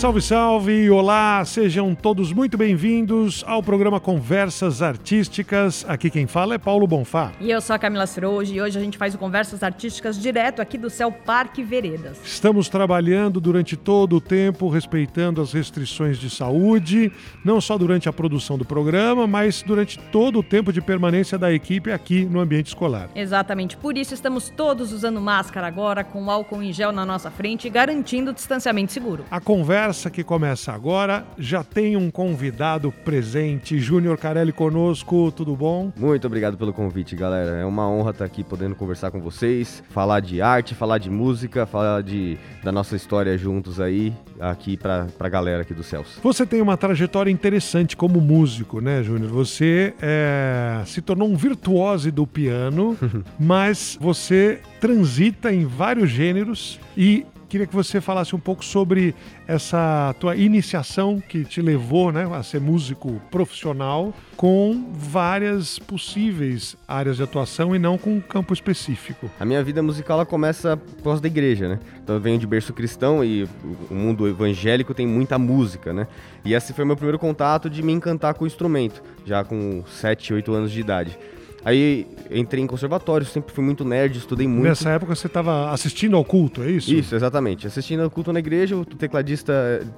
Salve, salve! Olá, sejam todos muito bem-vindos ao programa Conversas Artísticas. Aqui quem fala é Paulo Bonfá. E eu sou a Camila Ciroji e hoje a gente faz o Conversas Artísticas direto aqui do Céu Parque Veredas. Estamos trabalhando durante todo o tempo, respeitando as restrições de saúde, não só durante a produção do programa, mas durante todo o tempo de permanência da equipe aqui no ambiente escolar. Exatamente, por isso estamos todos usando máscara agora, com álcool em gel na nossa frente, garantindo o distanciamento seguro. A conversa conversa que começa agora já tem um convidado presente. Júnior Carelli conosco, tudo bom? Muito obrigado pelo convite, galera. É uma honra estar aqui podendo conversar com vocês, falar de arte, falar de música, falar de, da nossa história juntos aí, aqui para a galera aqui do Celso. Você tem uma trajetória interessante como músico, né, Júnior? Você é, se tornou um virtuose do piano, mas você transita em vários gêneros e Queria que você falasse um pouco sobre essa tua iniciação que te levou né, a ser músico profissional com várias possíveis áreas de atuação e não com um campo específico. A minha vida musical ela começa por causa da igreja, né? Então eu venho de berço cristão e o mundo evangélico tem muita música, né? E esse foi meu primeiro contato de me encantar com o instrumento, já com 7, 8 anos de idade. Aí entrei em conservatório, sempre fui muito nerd, estudei muito. Nessa época você estava assistindo ao culto, é isso? Isso, exatamente. Assistindo ao culto na igreja, o tecladista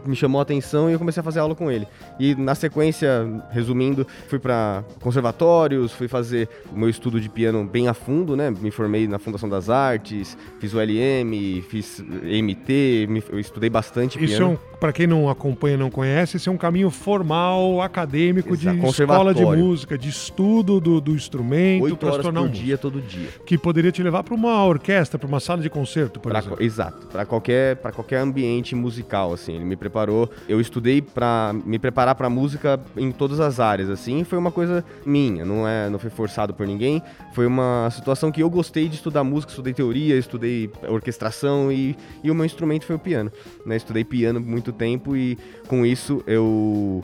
me chamou a atenção e eu comecei a fazer aula com ele. E na sequência, resumindo, fui para conservatórios, fui fazer o meu estudo de piano bem a fundo, né? Me formei na Fundação das Artes, fiz o LM, fiz MT, eu estudei bastante isso piano. Isso é um, para quem não acompanha, não conhece, isso é um caminho formal, acadêmico, Exato, de escola de música, de estudo do, do instrumento instrumento para se tornar um dia todo dia. Que poderia te levar para uma orquestra, para uma sala de concerto, por pra, exemplo. Exato, para qualquer para qualquer ambiente musical assim. Ele me preparou, eu estudei para me preparar para música em todas as áreas assim, foi uma coisa minha, não é, não foi forçado por ninguém, foi uma situação que eu gostei de estudar música, estudei teoria, estudei orquestração e, e o meu instrumento foi o piano, né? Estudei piano muito tempo e com isso eu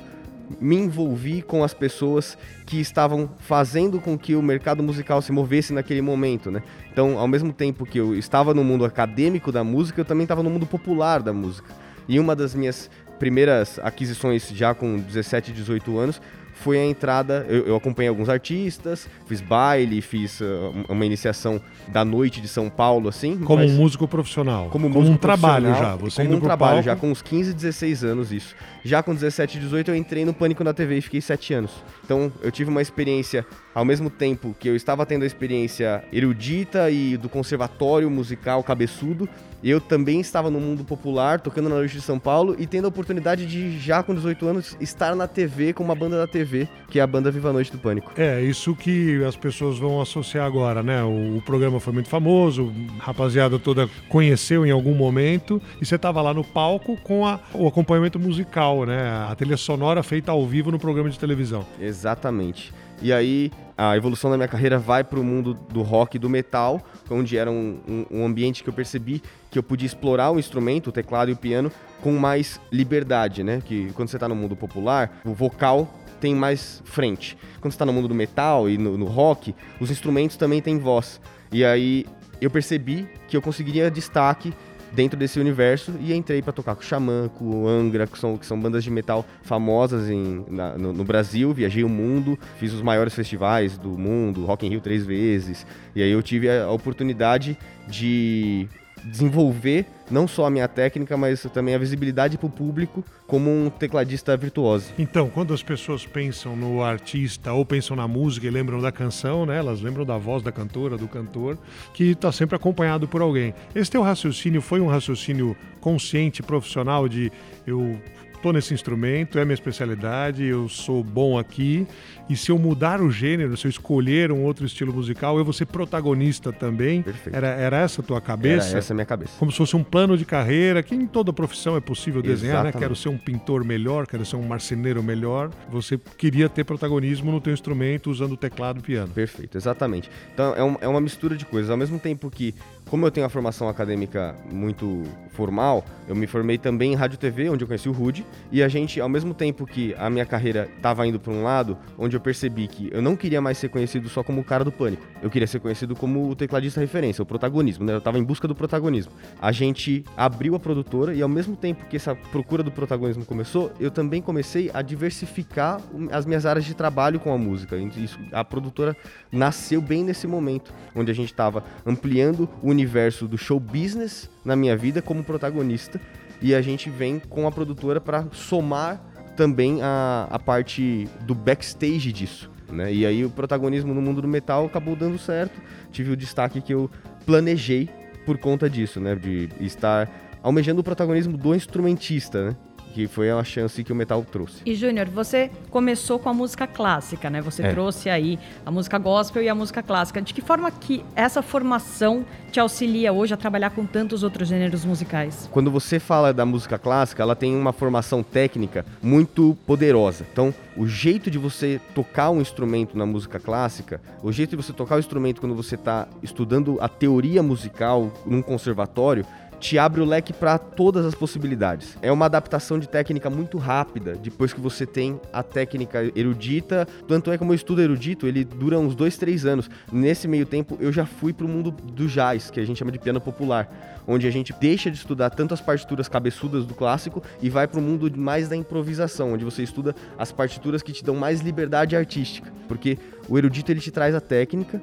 me envolvi com as pessoas que estavam fazendo com que o mercado musical se movesse naquele momento, né? Então, ao mesmo tempo que eu estava no mundo acadêmico da música, eu também estava no mundo popular da música. E uma das minhas primeiras aquisições já com 17, 18 anos foi a entrada. Eu, eu, acompanhei alguns artistas, fiz baile, fiz uh, uma iniciação da noite de São Paulo, assim. Como um músico profissional. Como, como um trabalho já. Você como um trabalho palco. já, com uns 15, 16 anos isso. Já com 17, 18 eu entrei no Pânico na TV e fiquei 7 anos. Então eu tive uma experiência, ao mesmo tempo que eu estava tendo a experiência erudita e do conservatório musical cabeçudo, eu também estava no mundo popular, tocando na noite de São Paulo e tendo a oportunidade de, já com 18 anos, estar na TV com uma banda da TV, que é a banda Viva a Noite do Pânico. É, isso que as pessoas vão associar agora, né? O, o programa foi muito famoso, a rapaziada toda conheceu em algum momento e você estava lá no palco com a, o acompanhamento musical, né? A trilha sonora feita ao vivo no programa de televisão. Exatamente. E aí a evolução da minha carreira vai para o mundo do rock e do metal, onde era um, um, um, ambiente que eu percebi que eu podia explorar o instrumento, o teclado e o piano, com mais liberdade, né? Que quando você está no mundo popular, o vocal tem mais frente. Quando você está no mundo do metal e no, no rock, os instrumentos também têm voz. E aí eu percebi que eu conseguiria destaque dentro desse universo e entrei para tocar com Xamã, com Angra, que são, que são bandas de metal famosas em, na, no, no, Brasil. Viajei o mundo, fiz os maiores festivais do mundo, Rock in Rio três vezes. E aí eu tive a, a oportunidade de desenvolver não só a minha técnica, mas também a visibilidade para o público como um tecladista virtuoso. Então, quando as pessoas pensam no artista ou pensam na música e lembram da canção, né, elas lembram da voz da cantora, do cantor, que está sempre acompanhado por alguém. Esse teu raciocínio foi um raciocínio consciente, profissional de eu tô nesse instrumento, é minha especialidade, eu sou bom aqui. E se eu mudar o gênero, se eu escolher um outro estilo musical, eu vou ser protagonista também. Perfeito. Era, era essa a tua cabeça? Era essa a minha cabeça. Como se fosse um plano de carreira, que em toda profissão é possível desenhar, Exatamente. né? Quero ser um pintor melhor, quero ser um marceneiro melhor. Você queria ter protagonismo no teu instrumento usando o teclado e piano. Perfeito, exatamente. Então é, um, é uma mistura de coisas. Ao mesmo tempo que como eu tenho a formação acadêmica muito formal, eu me formei também em rádio TV, onde eu conheci o Rude, e a gente, ao mesmo tempo que a minha carreira estava indo para um lado, onde eu percebi que eu não queria mais ser conhecido só como o cara do pânico, eu queria ser conhecido como o tecladista referência, o protagonismo, né? Eu estava em busca do protagonismo. A gente abriu a produtora e ao mesmo tempo que essa procura do protagonismo começou, eu também comecei a diversificar as minhas áreas de trabalho com a música. Isso, a produtora nasceu bem nesse momento, onde a gente estava ampliando o universo do show business na minha vida como protagonista e a gente vem com a produtora para somar também a, a parte do backstage disso. Né? E aí o protagonismo no mundo do metal acabou dando certo. Tive o destaque que eu planejei por conta disso, né? De estar almejando o protagonismo do instrumentista, né? Que foi a chance que o metal trouxe. E Júnior, você começou com a música clássica, né? Você é. trouxe aí a música gospel e a música clássica. De que forma que essa formação te auxilia hoje a trabalhar com tantos outros gêneros musicais? Quando você fala da música clássica, ela tem uma formação técnica muito poderosa. Então, o jeito de você tocar um instrumento na música clássica, o jeito de você tocar o instrumento quando você está estudando a teoria musical num conservatório, te abre o leque para todas as possibilidades. É uma adaptação de técnica muito rápida, depois que você tem a técnica erudita. Tanto é como eu estudo erudito, ele dura uns dois, três anos. Nesse meio tempo, eu já fui para o mundo do jazz, que a gente chama de piano popular, onde a gente deixa de estudar tanto as partituras cabeçudas do clássico e vai para o mundo mais da improvisação, onde você estuda as partituras que te dão mais liberdade artística, porque o erudito ele te traz a técnica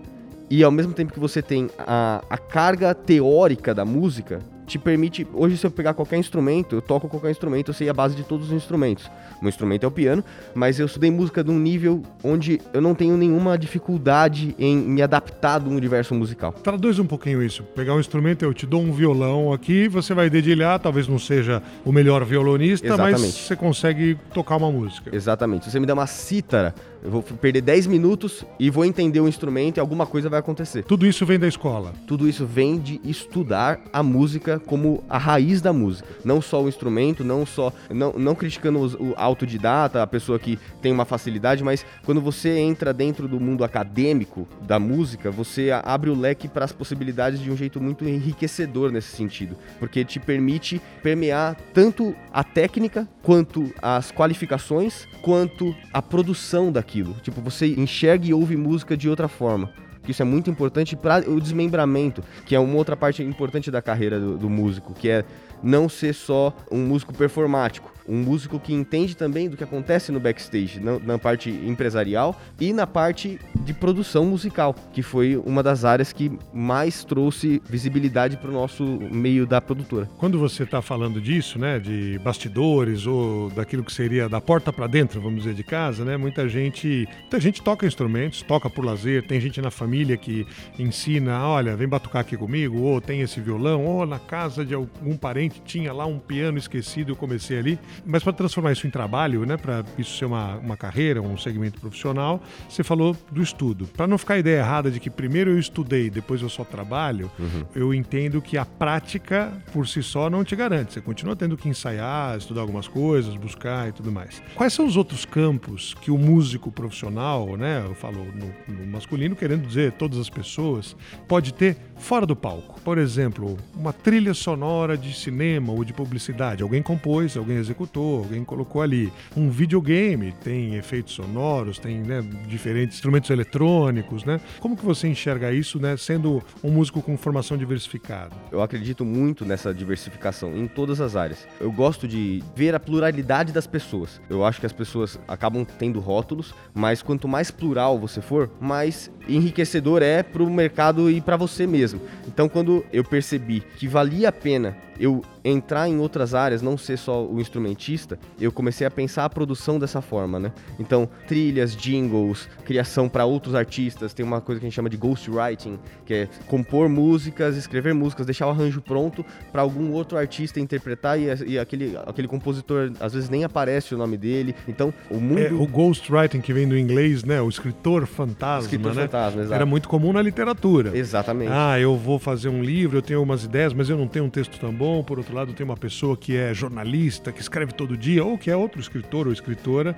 e ao mesmo tempo que você tem a, a carga teórica da música, te permite. Hoje, se eu pegar qualquer instrumento, eu toco qualquer instrumento, eu sei a base de todos os instrumentos. O instrumento é o piano, mas eu estudei música num nível onde eu não tenho nenhuma dificuldade em me adaptar do universo musical. Traduz um pouquinho isso. Pegar um instrumento, eu te dou um violão aqui, você vai dedilhar, talvez não seja o melhor violonista, Exatamente. mas você consegue tocar uma música. Exatamente. Se você me der uma cítara, eu vou perder 10 minutos e vou entender o instrumento e alguma coisa vai acontecer. Tudo isso vem da escola? Tudo isso vem de estudar a música como a raiz da música. Não só o instrumento, não só. Não, não criticando o autodidata, a pessoa que tem uma facilidade, mas quando você entra dentro do mundo acadêmico da música, você abre o leque para as possibilidades de um jeito muito enriquecedor nesse sentido. Porque te permite permear tanto a técnica, quanto as qualificações, quanto a produção daquilo aquilo. Tipo, você enxerga e ouve música de outra forma. Isso é muito importante para o desmembramento, que é uma outra parte importante da carreira do, do músico, que é não ser só um músico performático, um músico que entende também do que acontece no backstage, na, na, parte empresarial e na parte de produção musical, que foi uma das áreas que mais trouxe visibilidade para o nosso meio da produtora. Quando você está falando disso, né, de bastidores ou daquilo que seria da porta para dentro, vamos dizer, de casa, né, muita gente, muita gente toca instrumentos, toca por lazer, tem gente na família que ensina, olha, vem batucar aqui comigo, ou tem esse violão, ou na casa de algum parente tinha lá um piano esquecido, eu comecei ali. Mas para transformar isso em trabalho, né, para isso ser uma, uma carreira, um segmento profissional, você falou do estudo. Para não ficar a ideia errada de que primeiro eu estudei, depois eu só trabalho, uhum. eu entendo que a prática por si só não te garante. Você continua tendo que ensaiar, estudar algumas coisas, buscar e tudo mais. Quais são os outros campos que o músico profissional, né, eu falo no, no masculino, querendo dizer todas as pessoas, pode ter fora do palco? Por exemplo, uma trilha sonora de cinema ou de publicidade. Alguém compôs, alguém executou, alguém colocou ali. Um videogame tem efeitos sonoros, tem né, diferentes instrumentos eletrônicos, né? Como que você enxerga isso, né, sendo um músico com formação diversificada? Eu acredito muito nessa diversificação em todas as áreas. Eu gosto de ver a pluralidade das pessoas. Eu acho que as pessoas acabam tendo rótulos, mas quanto mais plural você for, mais enriquecedor é para o mercado e para você mesmo. Então, quando eu percebi que valia a pena eu entrar em outras áreas, não ser só o instrumentista, eu comecei a pensar a produção dessa forma, né? Então, trilhas, jingles, criação para outros artistas, tem uma coisa que a gente chama de ghostwriting, que é compor músicas, escrever músicas, deixar o arranjo pronto para algum outro artista interpretar e, e, aquele, aquele compositor às vezes nem aparece o nome dele. Então, o mundo é, o ghostwriting que vem do inglês, né? O escritor fantasma, escritor né? fantasma, exato. Era muito comum na literatura. Exatamente. Ah, eu vou fazer um livro, eu tenho algumas ideias, mas eu não tenho um texto tão bom, por outro outro lado tem uma pessoa que é jornalista, que escreve todo dia, ou que é outro escritor ou escritora,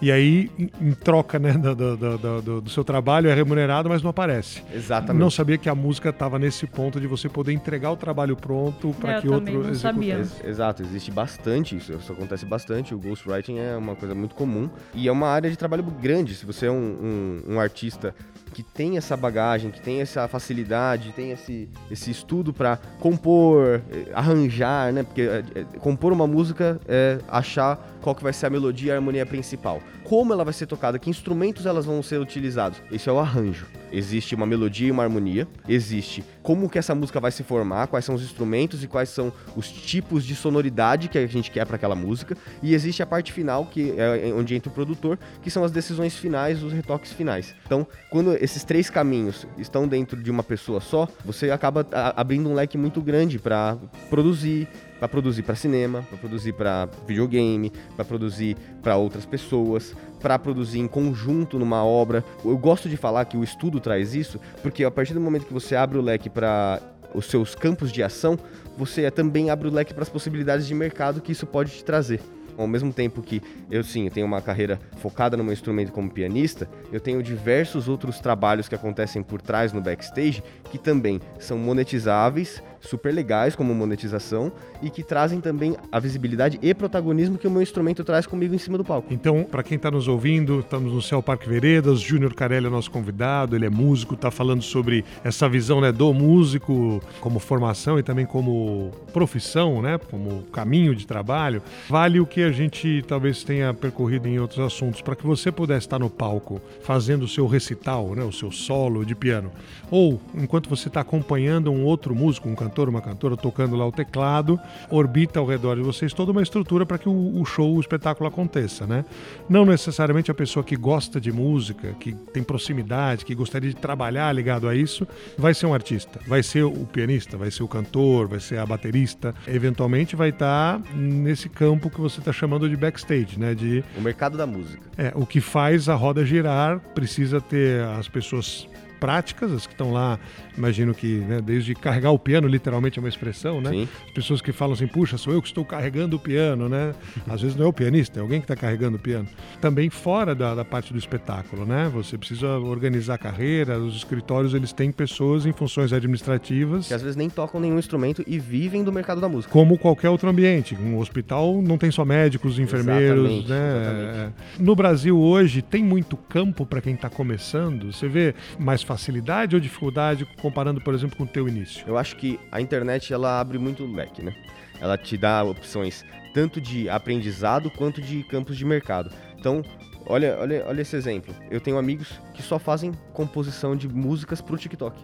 e aí, em, em troca né, do, do, do, do, seu trabalho, é remunerado, mas não aparece. Exatamente. Não sabia que a música estava nesse ponto de você poder entregar o trabalho pronto para que outro não sabia. exato, existe bastante isso, isso acontece bastante. O ghostwriting é uma coisa muito comum e é uma área de trabalho grande. Se você é um, um, um artista que tem essa bagagem, que tem essa facilidade, tem esse, esse estudo para compor, eh, arranjar, né? Porque é, é, compor uma música é achar qual que vai ser a melodia e a harmonia principal. Como ela vai ser tocada, que instrumentos elas vão ser utilizados. Esse é o arranjo. Existe uma melodia e uma harmonia, existe como que essa música vai se formar, quais são os instrumentos e quais são os tipos de sonoridade que a gente quer para aquela música, e existe a parte final, que é onde entra o produtor, que são as decisões finais, os retoques finais. Então, quando esses três caminhos estão dentro de uma pessoa só, você acaba abrindo um leque muito grande para produzir, para produzir para cinema, para produzir para videogame, para produzir para outras pessoas, para produzir em conjunto numa obra. Eu gosto de falar que o estudo traz isso, porque a partir do momento que você abre o leque para os seus campos de ação, você também abre o leque para as possibilidades de mercado que isso pode te trazer ao mesmo tempo que eu sim, eu tenho uma carreira focada no meu instrumento como pianista, eu tenho diversos outros trabalhos que acontecem por trás no backstage que também são monetizáveis, super legais como monetização e que trazem também a visibilidade e protagonismo que o meu instrumento traz comigo em cima do palco. Então, para quem está nos ouvindo, estamos no Céu Parque Veredas, Júnior Carelli é nosso convidado, ele é músico, está falando sobre essa visão né, do músico como formação e também como profissão, né, como caminho de trabalho. Vale o que a gente talvez tenha percorrido em outros assuntos, para que você pudesse estar no palco fazendo o seu recital, né, o seu solo de piano, ou enquanto você está acompanhando um outro músico, um cantor, cantor, uma cantora tocando lá o teclado, orbita ao redor de vocês toda uma estrutura para que o, o, show, o espetáculo aconteça, né? Não necessariamente a pessoa que gosta de música, que tem proximidade, que gostaria de trabalhar ligado a isso, vai ser um artista, vai ser o pianista, vai ser o cantor, vai ser a baterista, eventualmente vai estar nesse campo que você está chamando de backstage, né? De o mercado da música. É, o que faz a roda girar precisa ter as pessoas práticas, as que estão lá imagino que né, desde carregar o piano, literalmente é uma expressão, né? Sim. As pessoas que falam assim, puxa, sou eu que estou carregando o piano, né? Às vezes não é o pianista, é alguém que está carregando o piano. Também fora da, da, parte do espetáculo, né? Você precisa organizar a carreira, os escritórios eles têm pessoas em funções administrativas. Que às vezes nem tocam nenhum instrumento e vivem do mercado da música. Como qualquer outro ambiente. Um hospital não tem só médicos, enfermeiros, exatamente, né? Exatamente. No Brasil hoje tem muito campo para quem está começando. Você vê mais facilidade ou dificuldade com comparando, por exemplo, com o teu início? Eu acho que a internet ela abre muito leque, né? Ela te dá opções tanto de aprendizado quanto de campos de mercado. Então, olha, olha, olha esse exemplo. Eu tenho amigos que só fazem composição de músicas pro TikTok.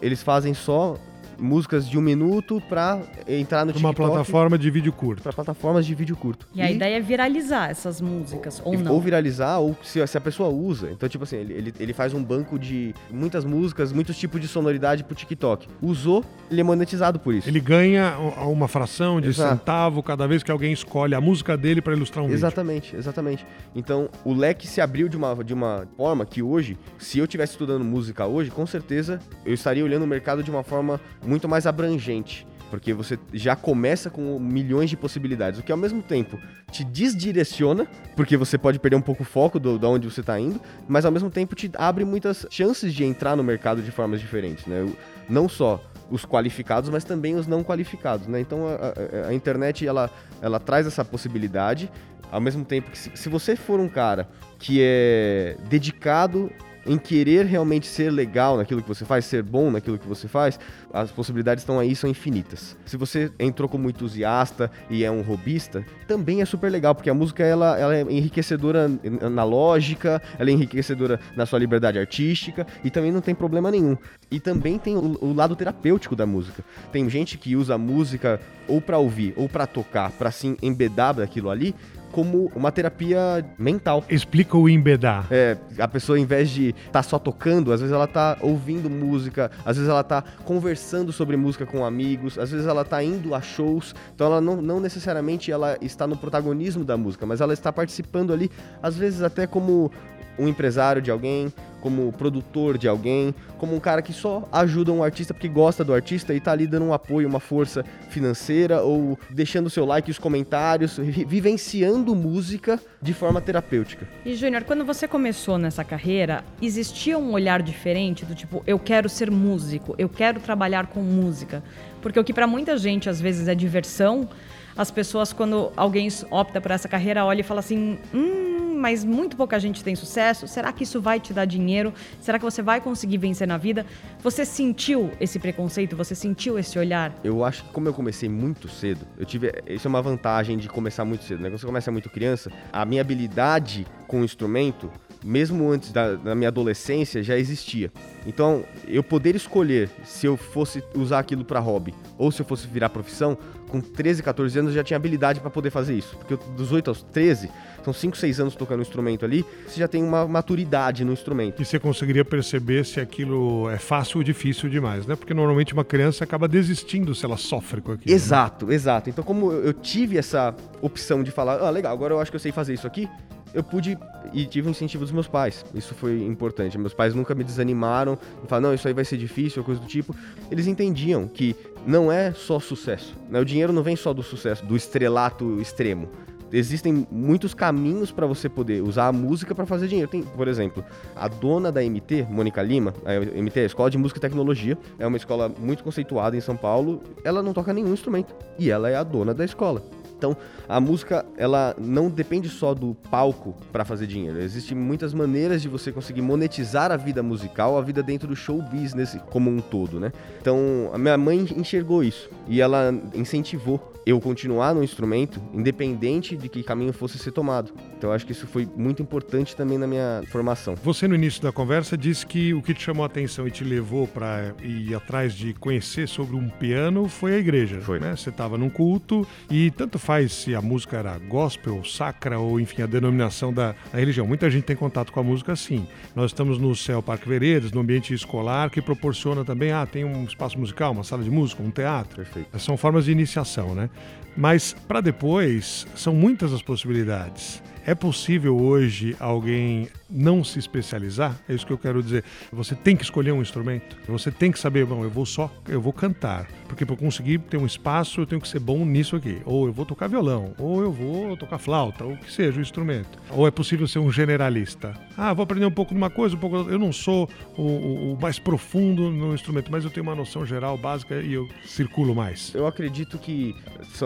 Eles fazem só músicas de um minuto para entrar no TikTok. Uma plataforma de vídeo curto. Para plataformas de vídeo curto. E, e, a ideia é viralizar essas músicas, ou não? Ou viralizar, ou se, se a pessoa usa. Então, tipo assim, ele, ele, ele, faz um banco de muitas músicas, muitos tipos de sonoridade pro TikTok. Usou, ele é monetizado por isso. Ele ganha uma fração de Exato. centavo cada vez que alguém escolhe a música dele para ilustrar um exatamente, vídeo. Exatamente, exatamente. Então, o leque se abriu de uma, de uma forma que hoje, se eu estivesse estudando música hoje, com certeza eu estaria olhando o mercado de uma forma muito mais abrangente. Porque você já começa com milhões de possibilidades, o que ao mesmo tempo te desdireciona, porque você pode perder um pouco o foco do, de onde você está indo, mas ao mesmo tempo te abre muitas chances de entrar no mercado de formas diferentes, né? Não só os qualificados, mas também os não qualificados, né? Então a, a, a internet ela, ela traz essa possibilidade, ao mesmo tempo que se, se você for um cara que é dedicado em querer realmente ser legal naquilo que você faz, ser bom naquilo que você faz, as possibilidades estão aí, são infinitas. Se você entrou como entusiasta e é um robista, também é super legal, porque a música ela, ela é enriquecedora na lógica, ela é enriquecedora na sua liberdade artística e também não tem problema nenhum. E também tem o, o lado terapêutico da música. Tem gente que usa a música ou para ouvir ou para tocar, para se embedar daquilo ali, como uma terapia mental. Explica o embedar. É, a pessoa, em vez de estar tá só tocando, às vezes ela tá ouvindo música, às vezes ela tá conversando sobre música com amigos, às vezes ela tá indo a shows, então ela não, não necessariamente ela está no protagonismo da música, mas ela está participando ali, às vezes até como um empresário de alguém, como produtor de alguém, como um cara que só ajuda um artista porque gosta do artista e tá ali dando um apoio, uma força financeira ou deixando seu like, os comentários, vivenciando música de forma terapêutica. E Júnior, quando você começou nessa carreira, existia um olhar diferente do tipo, eu quero ser músico, eu quero trabalhar com música, porque o que para muita gente às vezes é diversão, as pessoas quando alguém opta por essa carreira olha e fala assim, hum, mas muito pouca gente tem sucesso. Será que isso vai te dar dinheiro? Será que você vai conseguir vencer na vida? Você sentiu esse preconceito? Você sentiu esse olhar? Eu acho que como eu comecei muito cedo, eu tive. Isso é uma vantagem de começar muito cedo, né? Quando você começa muito criança, a minha habilidade com o instrumento mesmo antes da, da, minha adolescência, já existia. Então, eu poder escolher se eu fosse usar aquilo para hobby ou se eu fosse virar profissão, com 13, 14 anos eu já tinha habilidade para poder fazer isso. Porque eu, dos 8 aos 13, são 5, 6 anos tocando um instrumento ali, você já tem uma maturidade no instrumento. E você conseguiria perceber se aquilo é fácil ou difícil demais, né? Porque normalmente uma criança acaba desistindo se ela sofre com aquilo. Né? Exato, né? exato. Então, como eu tive essa opção de falar, ah, legal, agora eu acho que eu sei fazer isso aqui, eu pude e tive o incentivo dos meus pais. Isso foi importante. Meus pais nunca me desanimaram, falaram, não, isso aí vai ser difícil, coisa do tipo. Eles entendiam que não é só sucesso. Né? O dinheiro não vem só do sucesso, do estrelato extremo existem muitos caminhos para você poder usar a música para fazer dinheiro. Tem, por exemplo, a dona da MT, Mônica Lima, a MT é a Escola de Música e Tecnologia, é uma escola muito conceituada em São Paulo. Ela não toca nenhum instrumento e ela é a dona da escola. Então, a música, ela não depende só do palco para fazer dinheiro. Existem muitas maneiras de você conseguir monetizar a vida musical, a vida dentro do show business como um todo, né? Então, a minha mãe enxergou isso e ela incentivou eu continuar no instrumento, independente de que caminho fosse ser tomado. Então acho que isso foi muito importante também na minha formação. Você no início da conversa disse que o que te chamou a atenção e te levou para ir atrás de conhecer sobre um piano foi a igreja. Foi. Né? Você estava num culto e tanto faz se a música era gospel, sacra ou enfim a denominação da, da religião. Muita gente tem contato com a música assim. Nós estamos no Céu Parque Veredas, no ambiente escolar que proporciona também, ah, tem um espaço musical, uma sala de música, um teatro. Perfeito. São formas de iniciação, né? Mas para depois, são muitas as possibilidades. É possível hoje alguém não se especializar? É isso que eu quero dizer. Você tem que escolher um instrumento. Você tem que saber, bom, eu vou só, eu vou cantar, porque para conseguir ter um espaço, eu tenho que ser bom nisso aqui. Ou eu vou tocar violão, ou eu vou tocar flauta, ou o que seja o instrumento. Ou é possível ser um generalista. Ah, vou aprender um pouco de uma coisa, um pouco. Eu não sou o, o, o mais profundo no instrumento, mas eu tenho uma noção geral básica e eu circulo mais. Eu acredito que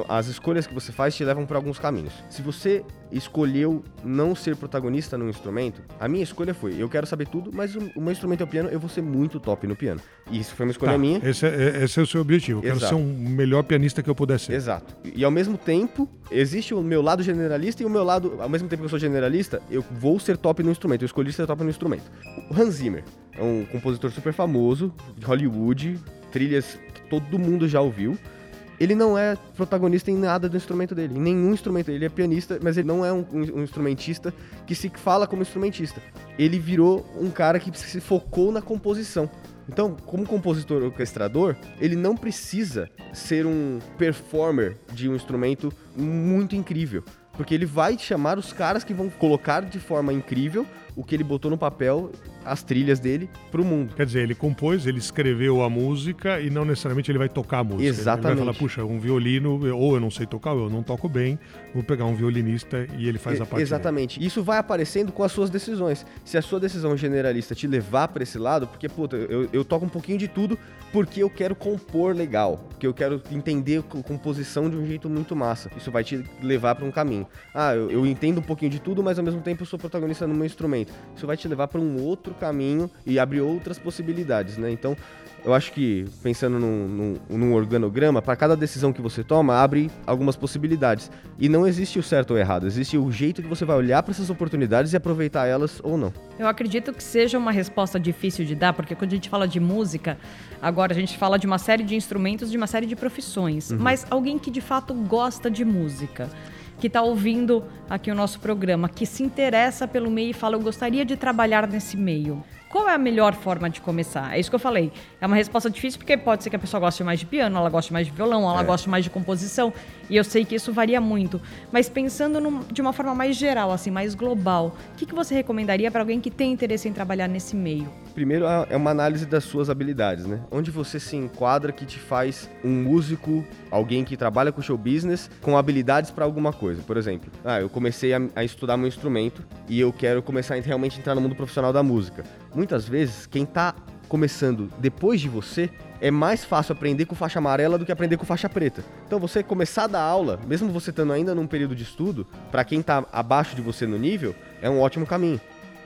as escolhas que você faz te levam para alguns caminhos. Se você escolheu não ser protagonista no instrumento, a minha escolha foi, eu quero saber tudo, mas o, o meu instrumento é o piano, eu vou ser muito top no piano. E isso foi uma escolha tá, minha. Esse é, é, esse é, o seu objetivo, eu Exato. quero ser um melhor pianista que eu puder ser. Exato. E ao mesmo tempo, existe o meu lado generalista e o meu lado, ao mesmo tempo que eu sou generalista, eu vou ser top no instrumento, eu escolhi ser top no instrumento. O Hans Zimmer é um compositor super famoso, de Hollywood, trilhas que todo mundo já ouviu ele não é protagonista em nada do instrumento dele, em nenhum instrumento. Ele é pianista, mas ele não é um, um, instrumentista que se fala como instrumentista. Ele virou um cara que se focou na composição. Então, como compositor orquestrador, ele não precisa ser um performer de um instrumento muito incrível. Porque ele vai chamar os caras que vão colocar de forma incrível o que ele botou no papel as trilhas dele pro mundo. Quer dizer, ele compôs, ele escreveu a música e não necessariamente ele vai tocar a música. Exatamente. Ele vai falar, puxa, um violino, ou eu não sei tocar, ou eu não toco bem, vou pegar um violinista e ele faz a parte. Exatamente. Isso vai aparecendo com as suas decisões. Se a sua decisão generalista te levar para esse lado, porque, puta, eu, eu toco um pouquinho de tudo porque eu quero compor legal, porque eu quero entender a composição de um jeito muito massa. Isso vai te levar para um caminho. Ah, eu, eu entendo um pouquinho de tudo, mas ao mesmo tempo eu sou protagonista no meu instrumento. Isso vai te levar para um outro caminho e abrir outras possibilidades, né? Então, eu acho que pensando num, num, num organograma, para cada decisão que você toma, abre algumas possibilidades. E não existe o certo ou errado, existe o jeito que você vai olhar para essas oportunidades e aproveitar elas ou não. Eu acredito que seja uma resposta difícil de dar, porque quando a gente fala de música, agora a gente fala de uma série de instrumentos, de uma série de profissões. Uhum. Mas alguém que de fato gosta de música que está ouvindo aqui o nosso programa, que se interessa pelo meio e fala, eu gostaria de trabalhar nesse meio. Qual é a melhor forma de começar? É isso que eu falei. É uma resposta difícil porque pode ser que a pessoa goste mais de piano, ela goste mais de violão, ela é. goste mais de composição. E eu sei que isso varia muito. Mas pensando num, de uma forma mais geral, assim, mais global, o que, que você recomendaria para alguém que tem interesse em trabalhar nesse meio? Primeiro é uma análise das suas habilidades, né? Onde você se enquadra que te faz um músico, alguém que trabalha com show business, com habilidades para alguma coisa. Por exemplo, ah, eu comecei a, a estudar meu instrumento e eu quero começar a realmente entrar no mundo profissional da música muitas vezes quem está começando depois de você é mais fácil aprender com faixa amarela do que aprender com faixa preta. Então você começar a dar aula, mesmo você estando ainda num período de estudo, para quem está abaixo de você no nível, é um ótimo caminho.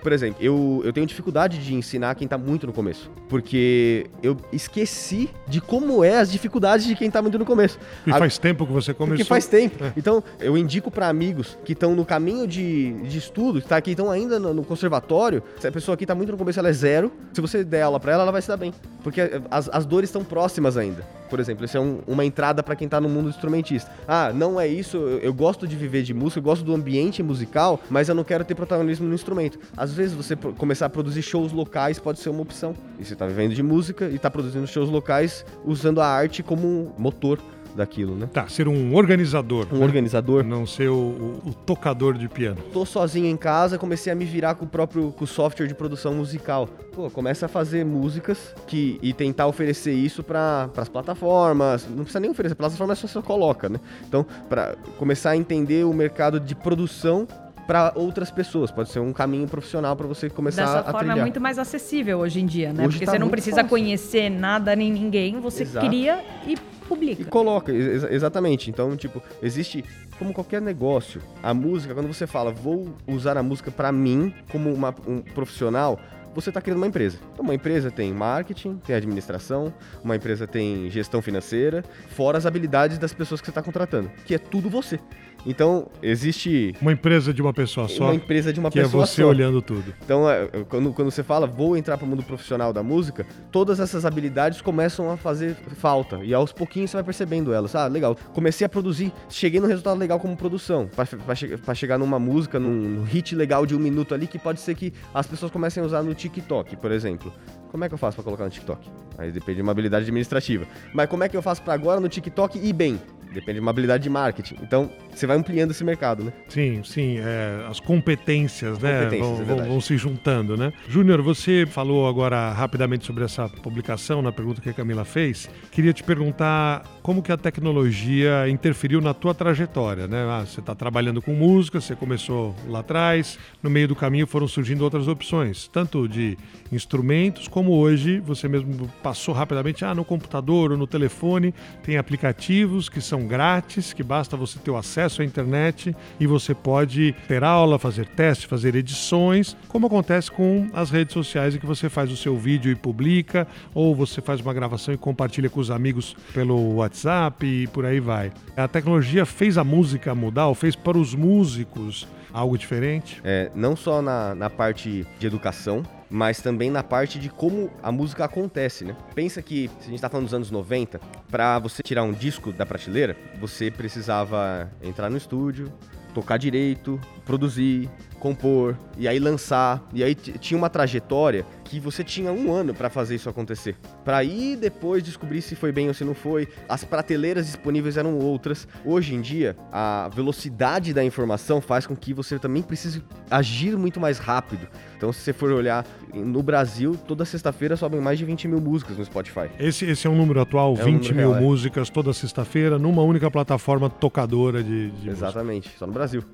Por exemplo, eu, eu tenho dificuldade de ensinar quem tá muito no começo. Porque eu esqueci de como é as dificuldades de quem tá muito no começo. E a... faz tempo que você começou. Porque faz tempo. É. Então, eu indico para amigos que estão no caminho de, de estudo, que tá aqui, estão ainda no, no, conservatório. Se a pessoa aqui tá muito no começo, ela é zero. Se você der aula para ela, ela vai se dar bem. Porque as, as dores estão próximas ainda por exemplo. Isso é um, uma entrada para quem tá no mundo instrumentista. Ah, não é isso, eu, eu, gosto de viver de música, eu gosto do ambiente musical, mas eu não quero ter protagonismo no instrumento. Às vezes você começar a produzir shows locais pode ser uma opção. E você tá vivendo de música e tá produzindo shows locais usando a arte como motor daquilo, né? Tá, ser um organizador. Um né? organizador. Não ser o, o, o, tocador de piano. Tô sozinho em casa, comecei a me virar com o próprio com o software de produção musical. Pô, começa a fazer músicas que, e tentar oferecer isso para as plataformas. Não precisa nem oferecer, plataforma é só você coloca, né? Então, para começar a entender o mercado de produção para outras pessoas. Pode ser um caminho profissional para você começar Dessa a forma trilhar. é muito mais acessível hoje em dia, né? Hoje Porque tá você não precisa fácil. conhecer nada nem ninguém, você Exato. cria e publica. E coloca, ex exatamente. Então, tipo, existe como qualquer negócio. A música, quando você fala, vou usar a música para mim como uma, um profissional, você está criando uma empresa. Então, uma empresa tem marketing, tem administração, uma empresa tem gestão financeira, fora as habilidades das pessoas que você está contratando, que é tudo você. Então, existe. Uma empresa de uma pessoa só. Uma empresa de uma que pessoa só. Que é você só. olhando tudo. Então, é, é, quando, quando você fala, vou entrar para o mundo profissional da música, todas essas habilidades começam a fazer falta. E aos pouquinhos você vai percebendo elas. Ah, legal. Comecei a produzir, cheguei num resultado legal como produção. Para che chegar numa música, num, num hit legal de um minuto ali, que pode ser que as pessoas comecem a usar no TikTok, por exemplo. Como é que eu faço para colocar no TikTok? Aí depende de uma habilidade administrativa. Mas como é que eu faço para agora no TikTok e bem? Depende de uma habilidade de marketing. Então, você vai ampliando esse mercado, né? Sim, sim. É, as competências, as né? Competências, vão, vão, vão, se juntando, né? Júnior, você falou agora rapidamente sobre essa publicação, na pergunta que a Camila fez. Queria te perguntar como que a tecnologia interferiu na tua trajetória, né? Ah, você está trabalhando com música, você começou lá atrás, no meio do caminho foram surgindo outras opções, tanto de instrumentos como hoje, você mesmo passou rapidamente, ah, no computador ou no telefone, tem aplicativos que são grátis, que basta você ter o acesso à internet e você pode ter aula, fazer teste, fazer edições, como acontece com as redes sociais em que você faz o seu vídeo e publica, ou você faz uma gravação e compartilha com os amigos pelo WhatsApp e por aí vai. A tecnologia fez a música mudar, ou fez para os músicos algo diferente? É, não só na, na parte de educação, mas também na parte de como a música acontece, né? Pensa que, se a gente tá falando dos anos 90, para você tirar um disco da prateleira, você precisava entrar no estúdio, tocar direito, produzir, compor e aí lançar. E aí tinha uma trajetória que você tinha um ano para fazer isso acontecer. Para aí depois descobrir se foi bem ou se não foi. As prateleiras disponíveis eram outras. Hoje em dia, a velocidade da informação faz com que você também precise agir muito mais rápido. Então, se você for olhar no Brasil, toda sexta-feira sobem mais de 20 mil músicas no Spotify. Esse, esse é um número atual, é 20 um mil real, é. músicas toda sexta-feira, numa única plataforma tocadora de, de Exatamente, música. só no Brasil.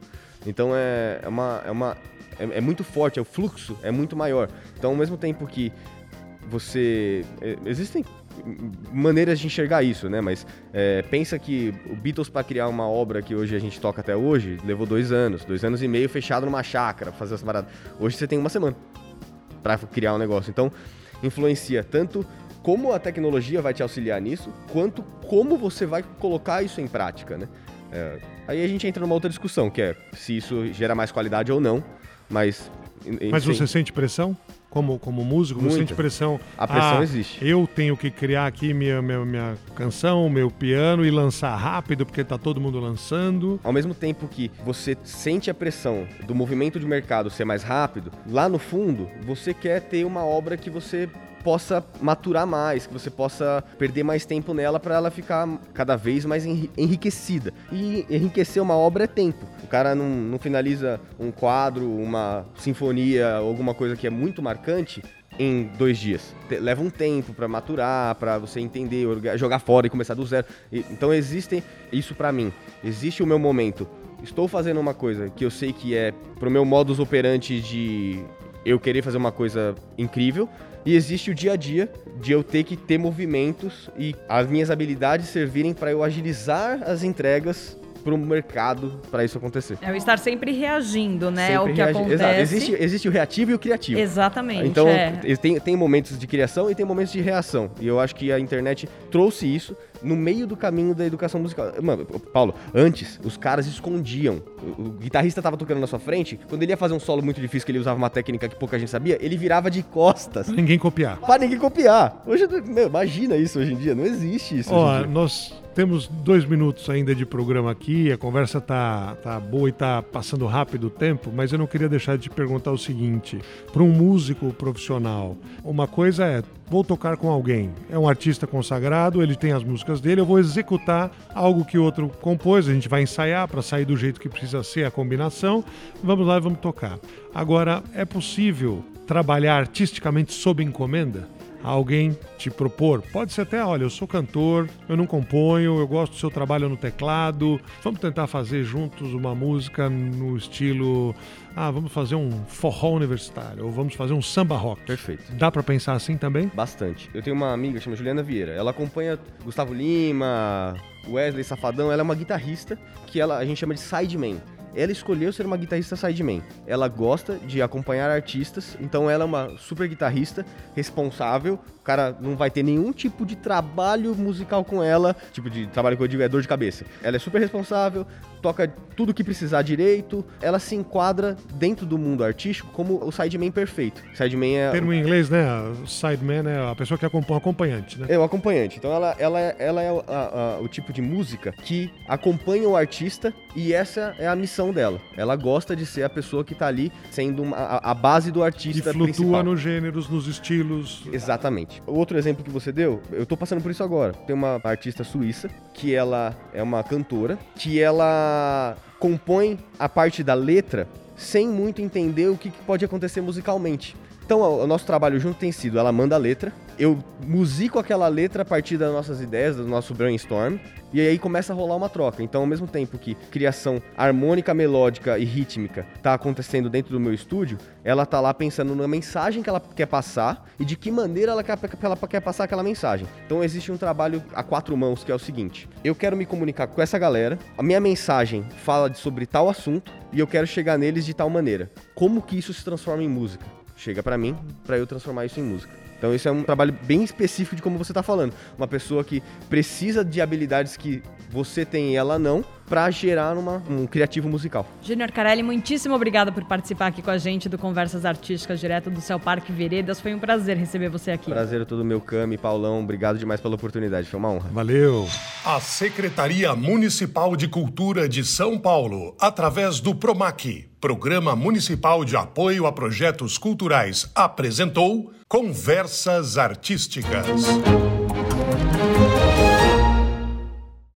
Então é, é uma. É, uma é, é muito forte, é, o fluxo é muito maior. Então, ao mesmo tempo que você. É, existem maneiras de enxergar isso, né? Mas é, pensa que o Beatles para criar uma obra que hoje a gente toca até hoje levou dois anos, dois anos e meio fechado numa chácara, fazer essa parada. Hoje você tem uma semana para criar um negócio. Então influencia tanto como a tecnologia vai te auxiliar nisso, quanto como você vai colocar isso em prática, né? É, aí a gente entra numa outra discussão, que é se isso gera mais qualidade ou não, mas... Mas você sente pressão? como, como músico? Você Muita. sente pressão? A pressão Ah, existe. Eu tenho que criar aqui minha, minha, minha canção, meu piano e lançar rápido, porque tá todo mundo lançando. Ao mesmo tempo que você sente a pressão do movimento de mercado ser mais rápido, lá no fundo, você quer ter uma obra que você possa maturar mais, que você possa perder mais tempo nela para ela ficar cada vez mais enri- enriquecida. E enriquecer uma obra é tempo. O cara não, não finaliza um quadro, uma sinfonia, alguma coisa que é muito marcante em dois dias. Leva um tempo para maturar, para você entender, jogar fora e começar do zero. Então existem isso para mim. Existe o meu momento. Estou fazendo uma coisa que eu sei que é pro meu modus operandi de eu querer fazer uma coisa incrível. E existe o dia a dia de eu ter que ter movimentos e as minhas habilidades servirem para eu agilizar as entregas para o mercado para isso acontecer. É o estar sempre reagindo, né? ao Sempre que reagi- acontece. Exato. Existe, existe o reativo e o criativo. Exatamente. Então, é. tem, tem momentos de criação e tem momentos de reação. E eu acho que a internet trouxe isso no meio do caminho da educação musical. Mano, Paulo, antes, os caras escondiam. O, o guitarrista tava tocando na sua frente, quando ele ia fazer um solo muito difícil, que ele usava uma técnica que pouca gente sabia, ele virava de costas. Pra ninguém copiar. Pra ninguém copiar. Hoje, meu, imagina isso hoje em dia. Não existe isso. Ó, nós temos dois minutos ainda de programa aqui, a conversa tá, tá boa e tá passando rápido o tempo, mas eu não queria deixar de te perguntar o seguinte: para um músico profissional, uma coisa é, vou tocar com alguém, é um artista consagrado, ele tem as músicas dele, eu vou executar algo que outro compôs, a gente vai ensaiar para sair do jeito que precisa ser a combinação, vamos lá e vamos tocar. Agora, é possível trabalhar artisticamente sob encomenda? Alguém te propor. Pode ser até, olha, eu sou cantor, eu não componho, eu gosto do seu trabalho no teclado. Vamos tentar fazer juntos uma música no estilo, ah, vamos fazer um forró universitário ou vamos fazer um samba rock. Perfeito. Dá pra pensar assim também? Bastante. Eu tenho uma amiga que chama Juliana Vieira. Ela acompanha Gustavo Lima, Wesley Safadão. Ela é uma guitarrista que ela, a gente chama de sideman. Ela escolheu ser uma guitarrista sideman. Ela gosta de acompanhar artistas, então ela é uma super guitarrista, responsável. O cara não vai ter nenhum tipo de trabalho musical com ela, tipo de trabalho que eu digo é dor de cabeça. Ela é super responsável, toca tudo que precisar direito. Ela se enquadra dentro do mundo artístico como o sideman perfeito. Sideman é Termo em inglês, né? Sideman é a pessoa que acompanha, acompanhante, né? é o acompanhante. Então ela, ela, é- ela é o- a- a- o tipo de música que acompanha o artista e essa é a missão dela. Ela gosta de ser a pessoa que tá ali sendo uma- a, a base do E artista flutua principal. nos gêneros, nos estilos. Exatamente. Outro exemplo que você deu, eu tô passando por isso agora. Tem uma artista suíça que ela é uma cantora, que ela compõe a parte da letra sem muito entender o que pode acontecer musicalmente. Então, o nosso trabalho junto tem sido, ela manda a letra, eu musico aquela letra a partir das nossas ideias, do nosso brainstorm, e aí começa a rolar uma troca. Então, ao mesmo tempo que criação harmônica, melódica e rítmica tá acontecendo dentro do meu estúdio, ela tá lá pensando na mensagem que ela quer passar e de que maneira ela quer, ela quer passar aquela mensagem. Então, existe um trabalho a quatro mãos que é o seguinte: eu quero me comunicar com essa galera, a minha mensagem fala sobre tal assunto e eu quero chegar neles de tal maneira. Como que isso se transforma em música? Chega pra mim pra eu transformar isso em música. Então esse é um trabalho bem específico de como você tá falando. Uma pessoa que precisa de habilidades que você tem e ela não pra gerar uma- um criativo musical. Júnior Carelli, muitíssimo obrigada por participar aqui com a gente do Conversas Artísticas direto do Céu Parque Veredas. Foi um prazer receber você aqui. Prazer é todo meu, Cami, Paulão. Obrigado demais pela oportunidade. Foi uma honra. Valeu! A Secretaria Municipal de Cultura de São Paulo, através do PROMAC, Programa Municipal de Apoio a Projetos Culturais, apresentou Conversas Artísticas.